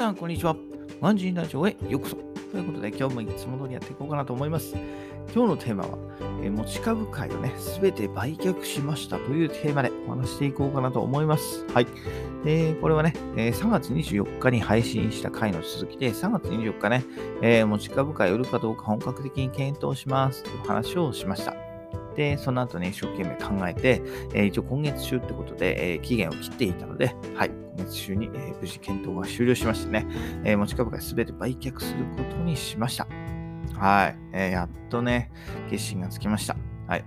さん、こんにちは。ワンジンラジオへようこそ。ということで、今日もいつも通りやっていこうかなと思います。今日のテーマは、え持ち株会をね、すべて売却しましたというテーマでお話していこうかなと思います。はい。えー、これはね、え3月24日に配信した回の続きで、3月24日ね、え、持ち株会を売るかどうか本格的に検討しますという話をしました。で、その後ね、一生懸命考えて、えー、一応今月中ってことで、えー、期限を切っていたので、はい、今月中に、えー、無事検討が終了しましてね、え持ち株が全て売却することにしました。はい、えやっとね、決心がつきました。はい。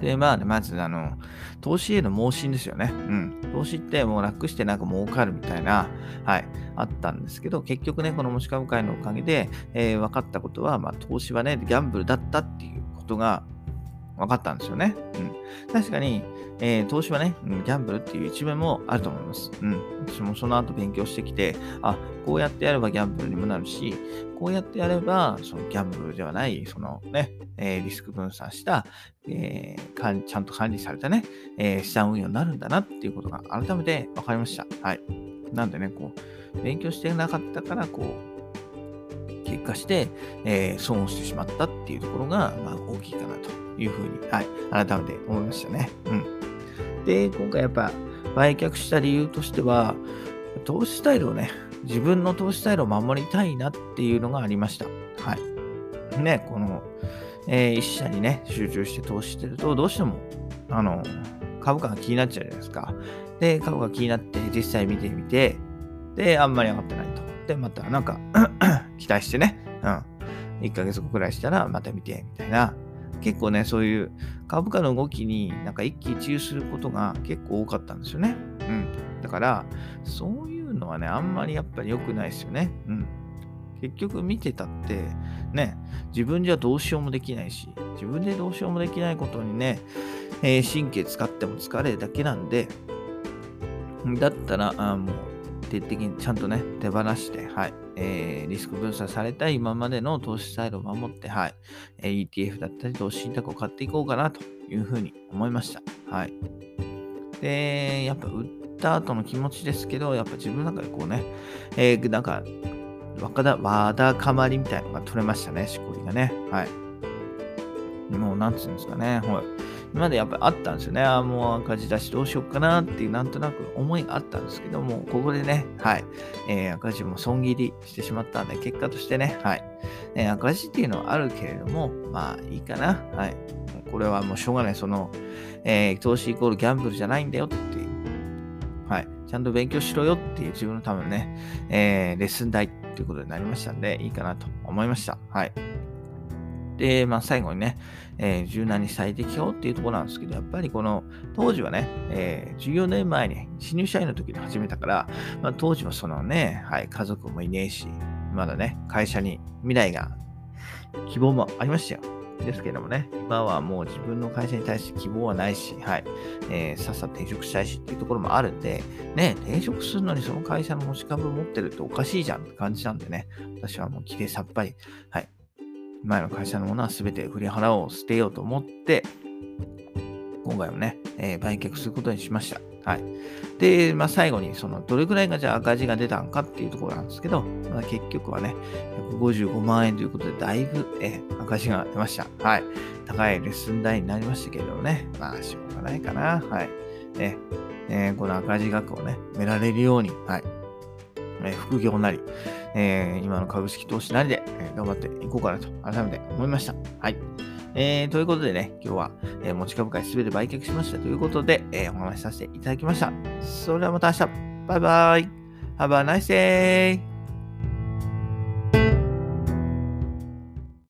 で、まあね、まず、あの、投資への盲信ですよね。うん。投資ってもう楽してなんか儲かるみたいな、はい、あったんですけど、結局ね、この持ち株会のおかげで、えー、分かったことは、まあ、投資はね、ギャンブルだったっていうことが、分かったんですよね。うん。確かに、えー、投資はね、ギャンブルっていう一面もあると思います。うん。私もその後勉強してきて、あ、こうやってやればギャンブルにもなるし、こうやってやれば、そのギャンブルではない、そのね、えー、リスク分散した、えー、ちゃんと管理されたね、え、資産運用になるんだなっていうことが改めて分かりました。はい。なんでね、こう、勉強してなかったから、こう、結果して、えー、損をしてしまったっていうところが、まあ、大きいかなというふうに、はい、改めて思いましたね。うん。で、今回やっぱ売却した理由としては、投資スタイルをね、自分の投資スタイルを守りたいなっていうのがありました。はい。ね、この、えー、社にね、集中して投資してると、どうしても、あの、株価が気になっちゃうじゃないですか。で、株価が気になって実際見てみて、で、あんまり上がってないと。で、またなんか期待してね、うん。1ヶ月後くらいしたらまた見て、みたいな。結構ね、そういう株価の動きになんか一喜一憂することが結構多かったんですよね。うん。だから、そういうのはね、あんまりやっぱり良くないですよね。うん。結局見てたって、ね、自分じゃどうしようもできないし、自分でどうしようもできないことにね、えー、神経使っても疲れるだけなんで、だったら、あもう、徹底的にちゃんとね、手放して、はい、えー、リスク分散された今までの投資スタイルを守って、はい、え、ETF だったり投資信託を買っていこうかなというふうに思いました。はい。で、やっぱ売った後の気持ちですけど、やっぱ自分の中でこうね、えー、なんか、わだ、わだかまりみたいなのが取れましたね、しこりがね。はい。もう、なんつうんですかね。はい。までやっぱりあったんですよね。ああもう赤字出しどうしようかなっていうなんとなく思いがあったんですけども、ここでね、はい、えー、赤字も損切りしてしまったんで、結果としてね、はい、えー、赤字っていうのはあるけれども、まあいいかな。はい。これはもうしょうがない。その、えー、投資イコールギャンブルじゃないんだよっていう。はい。ちゃんと勉強しろよっていう自分のためのね、えー、レッスン代っていうことになりましたんで、いいかなと思いました。はい。で、まあ、最後にね、えー、柔軟に最適化っていうところなんですけど、やっぱりこの当時はね、えー、14年前に新入社員の時に始めたから、まあ、当時はそのね、はい、家族もいねえし、まだね、会社に未来が、希望もありましたよ。ですけどもね、今はもう自分の会社に対して希望はないし、はい、えー、さっさと転職したいしっていうところもあるんで、ね、転職するのにその会社の持ち株持ってるっておかしいじゃんって感じなんでね、私はもうきれいさっぱり、はい、前の会社のものは全て振り払おう、捨てようと思って、今回もね、えー、売却することにしました。はい。で、まあ、最後に、その、どれくらいがじゃあ赤字が出たんかっていうところなんですけど、まあ、結局はね、155万円ということで、だいぶ、えー、赤字が出ました。はい。高いレッスン代になりましたけれどもね、まあ、しょうがないかな。はい。ね、えー、この赤字額をね、埋められるように、はい。え副業なり、えー、今の株式投資なりで、え頑張っていこうかなと改めて思いました。はい。えー、ということでね、今日は、え、持ち株会すべて売却しましたということで、え、お話しさせていただきました。それではまた明日。バイバイ。Have a nice day!